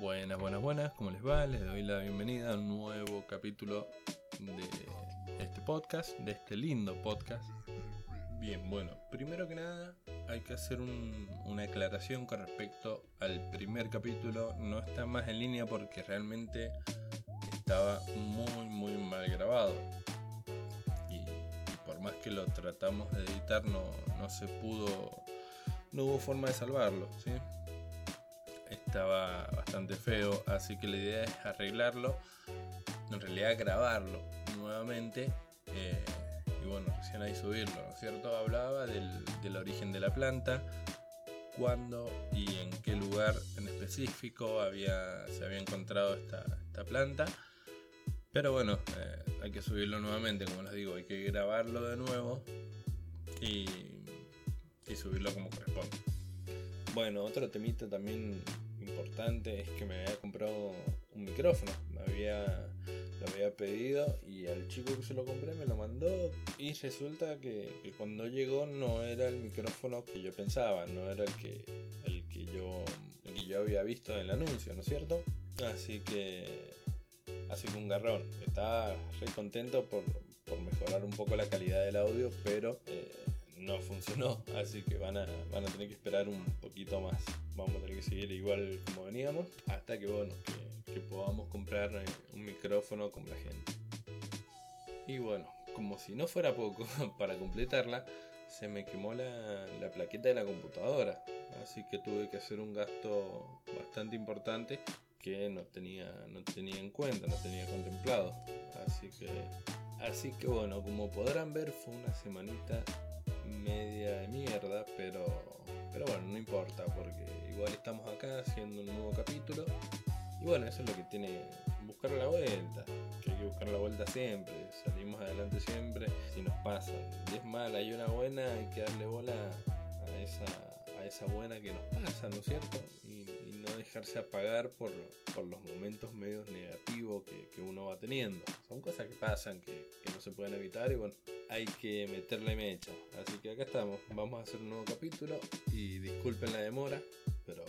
Buenas, buenas, buenas, ¿cómo les va? Les doy la bienvenida a un nuevo capítulo de este podcast, de este lindo podcast. Bien, bueno, primero que nada hay que hacer una aclaración con respecto al primer capítulo. No está más en línea porque realmente estaba muy, muy mal grabado. Y, por más que lo tratamos de editar, no, no se pudo, no hubo forma de salvarlo, ¿sí? Estaba bastante feo, así que la idea es arreglarlo, en realidad grabarlo nuevamente eh, y bueno, recién ahí subirlo, ¿no es cierto? Hablaba del, origen de la planta, cuándo y en qué lugar en específico había, se había encontrado esta, planta. Pero bueno, eh, hay que subirlo nuevamente, como les digo, hay que grabarlo de nuevo y, y subirlo como corresponde. Bueno, otro temita también importante es que me había comprado un micrófono. Me había, lo había pedido y al chico que se lo compré me lo mandó y resulta que, cuando llegó no era el micrófono que yo pensaba, no era el que, el que, yo, yo había visto en el anuncio, ¿no es cierto? Así que, así que un garrón. Estaba re contento por, mejorar un poco la calidad del audio, pero... Eh, no funcionó, así que van a, van a tener que esperar un poquito más. Vamos a tener que seguir igual como veníamos, hasta que bueno, que, podamos comprar eh, un micrófono con la gente. Y bueno, como si no fuera poco, para completarla, se me quemó la, la plaqueta de la computadora, así que tuve que hacer un gasto bastante importante que no tenía, no tenía en cuenta, no tenía contemplado. Así que, así que bueno, como podrán ver, fue una semanita media de mierda, pero, pero bueno, no importa, porque igual estamos acá haciendo un nuevo capítulo. Y bueno, eso es lo que tiene buscar la vuelta, que hay que buscar la vuelta siempre, salimos adelante siempre si nos pasan. Y es mal, hay una buena, hay que darle bola a esa, a esa buena que nos pasa, ¿no es cierto? Y, no dejarse apagar por, los momentos medios negativos que, uno va teniendo. Son cosas que pasan, que no se pueden evitar y bueno, hay que meterle mecha. Así que acá estamos, vamos a hacer un nuevo capítulo y disculpen la demora, pero,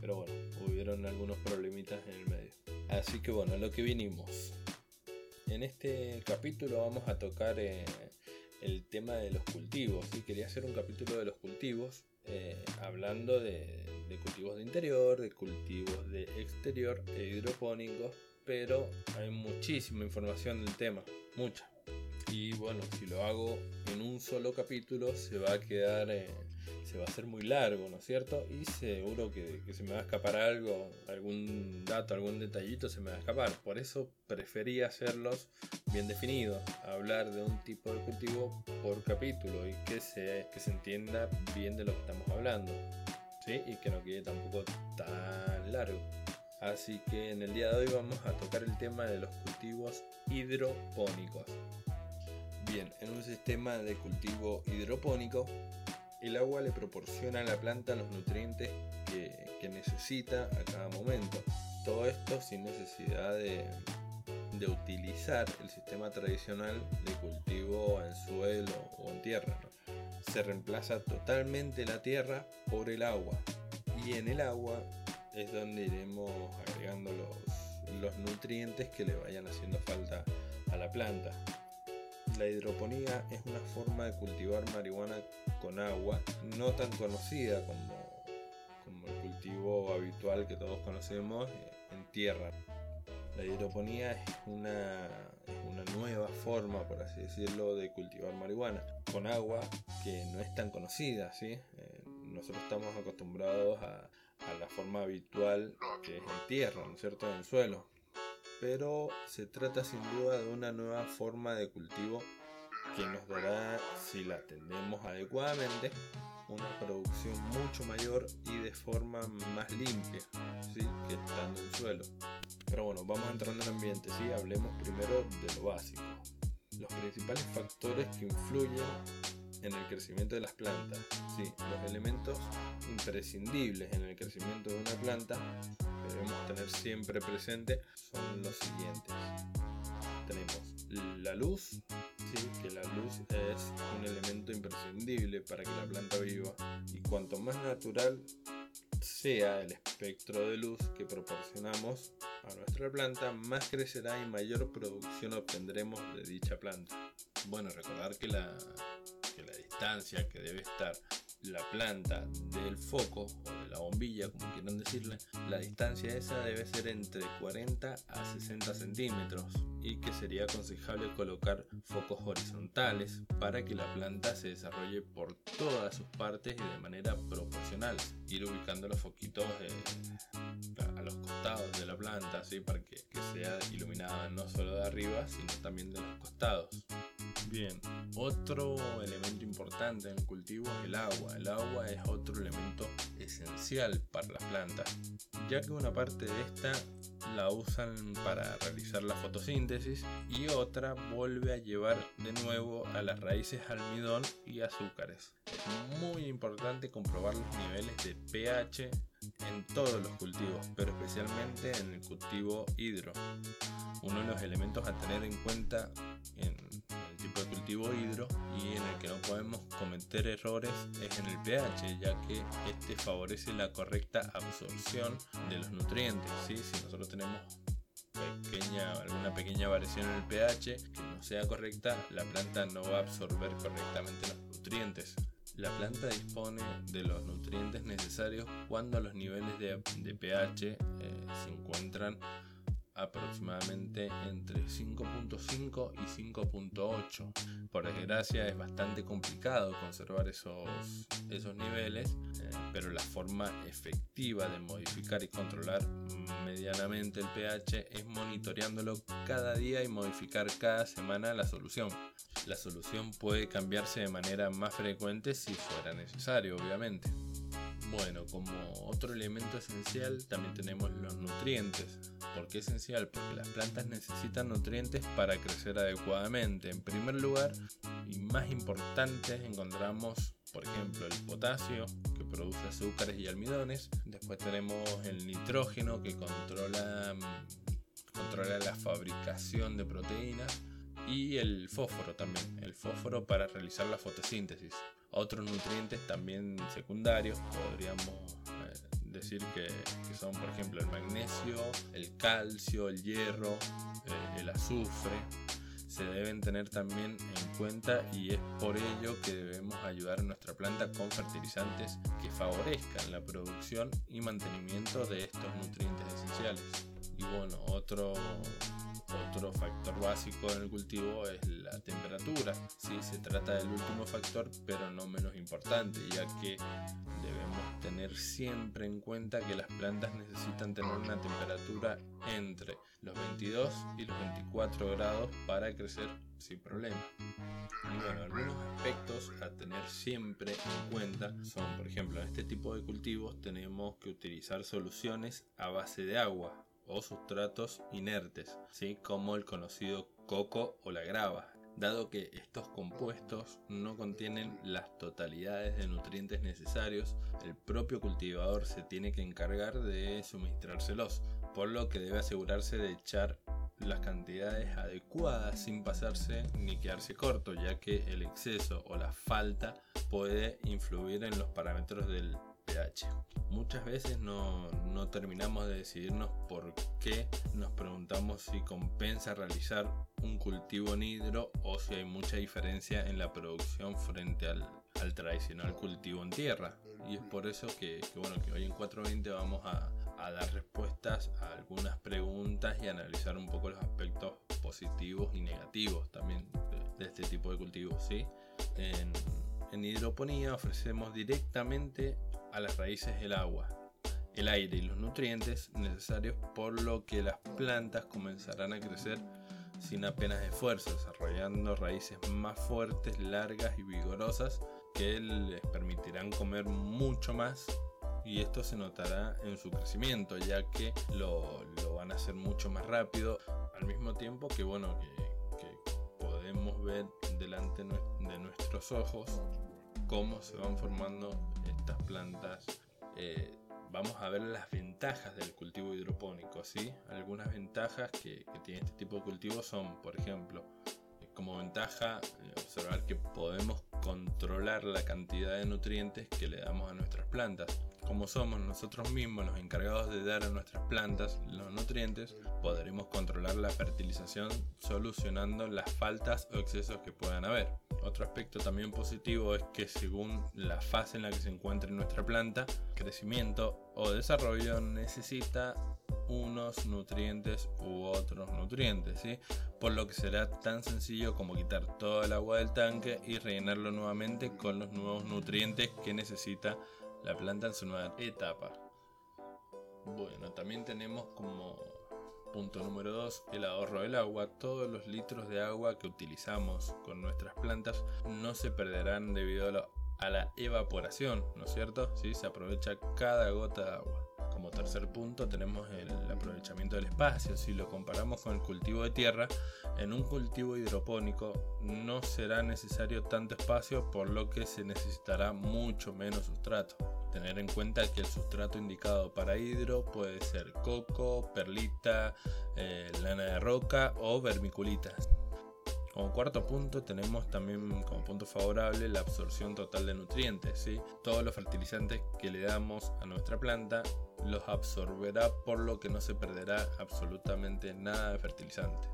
pero bueno, hubieron algunos problemitas en el medio. Así que bueno, lo que vinimos. En este capítulo vamos a tocar eh, el tema de los cultivos. ¿sí? Quería hacer un capítulo de los cultivos, eh, hablando de, de cultivos de interior, de cultivos de exterior e hidropónicos, pero hay muchísima información del tema, mucha y bueno, si lo hago en un solo capítulo se va a quedar, eh, se va a hacer muy largo, ¿no es cierto? Y seguro que, se me va a escapar algo, algún dato, algún detallito se me va a escapar. Por eso preferí hacerlos bien definidos, hablar de un tipo de cultivo por capítulo y que se, que se entienda bien de lo que estamos hablando. ¿Sí? Y que no quede tampoco tan largo. Así que en el día de hoy vamos a tocar el tema de los cultivos hidropónicos. Bien, en un sistema de cultivo hidropónico, el agua le proporciona a la planta los nutrientes que, necesita a cada momento. Todo esto sin necesidad de, utilizar el sistema tradicional de cultivo en suelo o en tierra. Se reemplaza totalmente la tierra por el agua. Y en el agua es donde iremos agregando los, nutrientes que le vayan haciendo falta a la planta. La hidroponía es una forma de cultivar marihuana con agua, no tan conocida como, el cultivo habitual que todos conocemos eh, en tierra. La hidroponía es una, una nueva forma, por así decirlo, de cultivar marihuana con agua que no es tan conocida. ¿sí? Eh, nosotros estamos acostumbrados a, a la forma habitual que es en tierra, ¿no es cierto?, en el suelo pero se trata sin duda de una nueva forma de cultivo que nos dará, si la atendemos adecuadamente, una producción mucho mayor y de forma más limpia ¿sí? que estando en suelo. Pero bueno, vamos entrando en el ambiente, ¿sí? hablemos primero de lo básico. Los principales factores que influyen en el crecimiento de las plantas. Sí, los elementos imprescindibles en el crecimiento de una planta que debemos tener siempre presente son los siguientes. Tenemos la luz, sí, que la luz es un elemento imprescindible para que la planta viva y cuanto más natural sea el espectro de luz que proporcionamos a nuestra planta, más crecerá y mayor producción obtendremos de dicha planta. Bueno, recordar que la, que debe estar la planta del foco o de la bombilla, como quieran decirle, la distancia esa debe ser entre 40 a 60 centímetros y que sería aconsejable colocar focos horizontales para que la planta se desarrolle por todas sus partes y de manera proporcional. Ir ubicando los foquitos a los costados de la planta, así para que, que sea iluminada no solo de arriba, sino también de los costados. Bien, otro elemento importante en el cultivo es el agua. El agua es otro elemento esencial para las plantas, ya que una parte de esta la usan para realizar la fotosíntesis y otra vuelve a llevar de nuevo a las raíces almidón y azúcares. Es muy importante comprobar los niveles de pH en todos los cultivos, pero especialmente en el cultivo hidro. Uno de los elementos a tener en cuenta en el tipo de cultivo hidro y en el que no podemos cometer errores es en el pH, ya que este favorece la correcta absorción de los nutrientes. Si nosotros tenemos pequeña, alguna pequeña variación en el pH que no sea correcta, la planta no va a absorber correctamente los nutrientes. La planta dispone de los nutrientes necesarios cuando los niveles de, pH eh, se encuentran aproximadamente entre 5.5 y 5.8. Por desgracia es bastante complicado conservar esos, esos niveles, eh, pero la forma efectiva de modificar y controlar medianamente el pH es monitoreándolo cada día y modificar cada semana la solución. La solución puede cambiarse de manera más frecuente si fuera necesario, obviamente. Bueno, como otro elemento esencial también tenemos los nutrientes. ¿Por qué esencial? Porque las plantas necesitan nutrientes para crecer adecuadamente. En primer lugar, y más importante, encontramos, por ejemplo, el potasio, que produce azúcares y almidones. Después tenemos el nitrógeno, que controla, controla la fabricación de proteínas. Y el fósforo también, el fósforo para realizar la fotosíntesis otros nutrientes también secundarios, podríamos eh, decir que, son por ejemplo el magnesio, el calcio, el hierro, eh, el azufre, se deben tener también en cuenta y es por ello que debemos ayudar a nuestra planta con fertilizantes que favorezcan la producción y mantenimiento de estos nutrientes esenciales. Y bueno, otro otro factor básico en el cultivo es la temperatura. Sí, se trata del último factor, pero no menos importante, ya que debemos tener siempre en cuenta que las plantas necesitan tener una temperatura entre los 22 y los 24 grados para crecer sin problema. Y bueno, algunos aspectos a tener siempre en cuenta son, por ejemplo, en este tipo de cultivos tenemos que utilizar soluciones a base de agua, o sustratos inertes, ¿sí? como el conocido coco o la grava, dado que estos compuestos no contienen las totalidades de nutrientes necesarios, el propio cultivador se tiene que encargar de suministrárselos, por lo que debe asegurarse de echar las cantidades adecuadas sin pasarse ni quedarse corto, ya que el exceso o la falta puede influir en los parámetros del Muchas veces no, no terminamos de decidirnos por qué nos preguntamos si compensa realizar un cultivo en hidro o si hay mucha diferencia en la producción frente al, al tradicional cultivo en tierra. Y es por eso que, bueno, que hoy en 420 vamos a, a, dar respuestas a algunas preguntas y analizar un poco los aspectos positivos y negativos también de, este tipo de cultivos. ¿sí? En, en hidroponía ofrecemos directamente a las raíces el agua, el aire y los nutrientes necesarios por lo que las plantas comenzarán a crecer sin apenas esfuerzo, desarrollando raíces más fuertes, largas y vigorosas que les permitirán comer mucho más. Y esto se notará en su crecimiento ya que lo, van a hacer mucho más rápido al mismo tiempo que bueno que, que podemos ver delante de nuestros ojos cómo se van formando estas plantas. Eh, vamos a ver las ventajas del cultivo hidropónico. ¿sí? Algunas ventajas que, tiene este tipo de cultivo son, por ejemplo, como ventaja, eh, observar que podemos controlar la cantidad de nutrientes que le damos a nuestras plantas. Como somos nosotros mismos los encargados de dar a nuestras plantas los nutrientes, podremos controlar la fertilización solucionando las faltas o excesos que puedan haber. Otro aspecto también positivo es que según la fase en la que se encuentre nuestra planta, crecimiento o desarrollo necesita unos nutrientes u otros nutrientes, ¿sí? por lo que será tan sencillo como quitar todo el agua del tanque y rellenarlo nuevamente con los nuevos nutrientes que necesita la planta en su nueva etapa. Bueno, también tenemos como punto número 2 el ahorro del agua. Todos los litros de agua que utilizamos con nuestras plantas no se perderán debido a la, evaporación, ¿no es cierto? ¿Sí? Se aprovecha cada gota de agua. Como tercer punto tenemos el aprovechamiento del espacio. Si lo comparamos con el cultivo de tierra, en un cultivo hidropónico no será necesario tanto espacio por lo que se necesitará mucho menos sustrato. Tener en cuenta que el sustrato indicado para hidro puede ser coco, perlita, eh, lana de roca o vermiculita. Como cuarto punto tenemos también como punto favorable la absorción total de nutrientes. ¿sí? Todos los fertilizantes que le damos a nuestra planta los absorberá por lo que no se perderá absolutamente nada de fertilizante.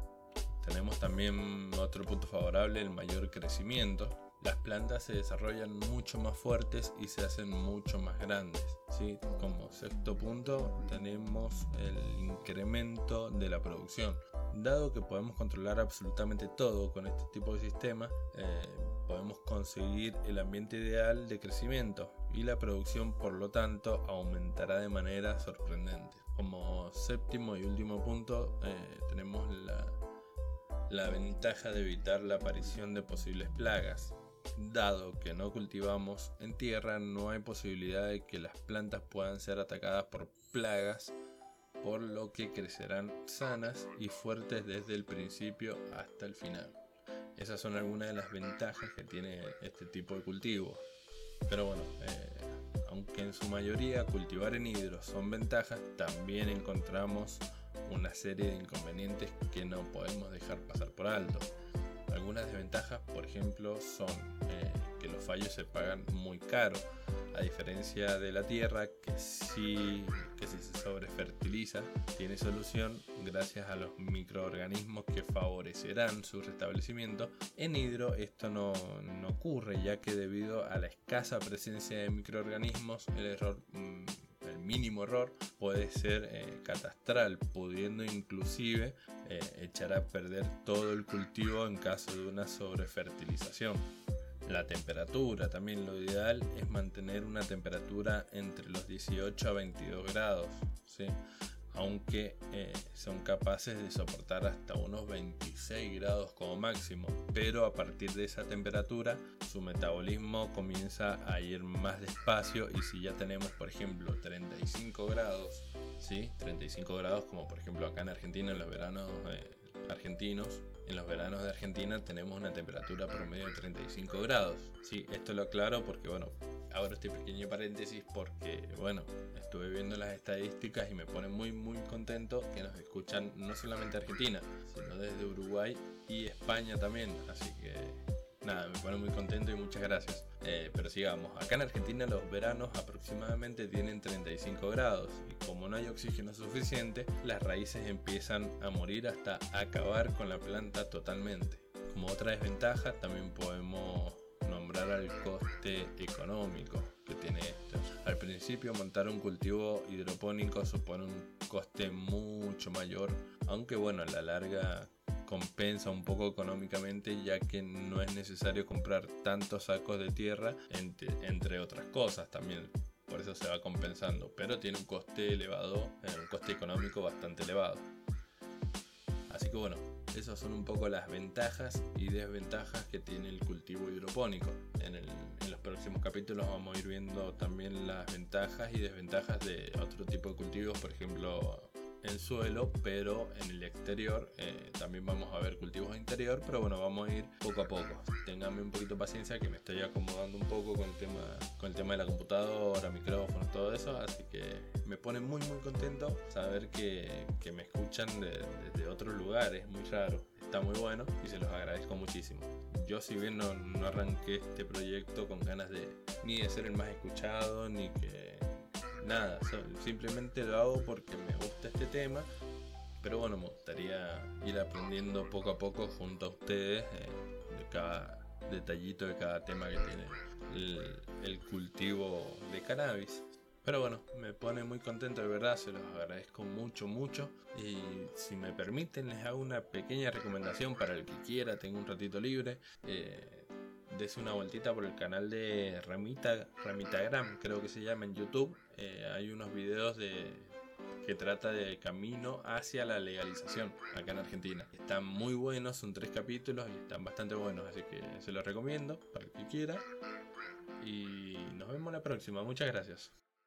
Tenemos también otro punto favorable, el mayor crecimiento. Las plantas se desarrollan mucho más fuertes y se hacen mucho más grandes. ¿sí? Como sexto punto tenemos el incremento de la producción. Dado que podemos controlar absolutamente todo con este tipo de sistema, eh, podemos conseguir el ambiente ideal de crecimiento y la producción por lo tanto aumentará de manera sorprendente. Como séptimo y último punto eh, tenemos la, la ventaja de evitar la aparición de posibles plagas. Dado que no cultivamos en tierra, no hay posibilidad de que las plantas puedan ser atacadas por plagas, por lo que crecerán sanas y fuertes desde el principio hasta el final. Esas son algunas de las ventajas que tiene este tipo de cultivo. Pero bueno, eh, aunque en su mayoría cultivar en hidro son ventajas, también encontramos una serie de inconvenientes que no podemos dejar pasar por alto. Algunas desventajas, por ejemplo, son eh, que los fallos se pagan muy caro, a diferencia de la tierra que si, que si se sobrefertiliza tiene solución gracias a los microorganismos que favorecerán su restablecimiento. En hidro esto no, no ocurre ya que debido a la escasa presencia de microorganismos el error... Mm, mínimo error puede ser eh, catastral, pudiendo inclusive eh, echar a perder todo el cultivo en caso de una sobrefertilización. La temperatura, también lo ideal es mantener una temperatura entre los 18 a 22 grados. ¿sí? Aunque eh, son capaces de soportar hasta unos 26 grados como máximo, pero a partir de esa temperatura su metabolismo comienza a ir más despacio y si ya tenemos por ejemplo 35 grados, ¿sí? 35 grados como por ejemplo acá en Argentina en los veranos eh, argentinos, en los veranos de Argentina tenemos una temperatura promedio de 35 grados. Sí, esto lo aclaro porque bueno, abro este pequeño paréntesis porque, bueno, estuve viendo las estadísticas y me pone muy, muy contento que nos escuchan no solamente Argentina, sino desde Uruguay y España también. Así que, nada, me pone muy contento y muchas gracias. Eh, pero sigamos, acá en Argentina los veranos aproximadamente tienen 35 grados y como no hay oxígeno suficiente, las raíces empiezan a morir hasta acabar con la planta totalmente. Como otra desventaja, también podemos nombrar al coste económico que tiene esto. Al principio montar un cultivo hidropónico supone un coste mucho mayor, aunque bueno, a la larga compensa un poco económicamente ya que no es necesario comprar tantos sacos de tierra entre, otras cosas también por eso se va compensando pero tiene un coste elevado eh, un coste económico bastante elevado así que bueno esas son un poco las ventajas y desventajas que tiene el cultivo hidropónico. En, los próximos capítulos vamos a ir viendo también las ventajas y desventajas de otro tipo de cultivos, por ejemplo en suelo, pero en el exterior eh, también vamos a ver cultivos de interior, pero bueno, vamos a ir poco a poco. Ténganme un poquito de paciencia que me estoy acomodando un poco con el tema, con el tema de la computadora, micrófonos, todo eso, así que me pone muy muy contento saber que, que me escuchan desde de otros lugares, muy raro, está muy bueno y se los agradezco muchísimo. yo si bien no, no arranqué este proyecto con ganas de ni de ser el más escuchado, ni que nada, simplemente lo hago porque me gusta este tema. Pero bueno, me gustaría ir aprendiendo poco a poco junto a ustedes eh, de cada detallito de cada tema que tiene el, cultivo de cannabis. Pero bueno, me pone muy contento de verdad, se los agradezco mucho, mucho. Y si me permiten, les hago una pequeña recomendación para el que quiera, tengo un ratito libre. Eh, des una vueltita por el canal de Ramita, Ramitagram, creo que se llama en YouTube. Eh, hay unos videos de, que trata de camino hacia la legalización acá en Argentina. Están muy buenos, son tres capítulos y están bastante buenos, así que se los recomiendo para el que quiera. Y nos vemos la próxima, muchas gracias.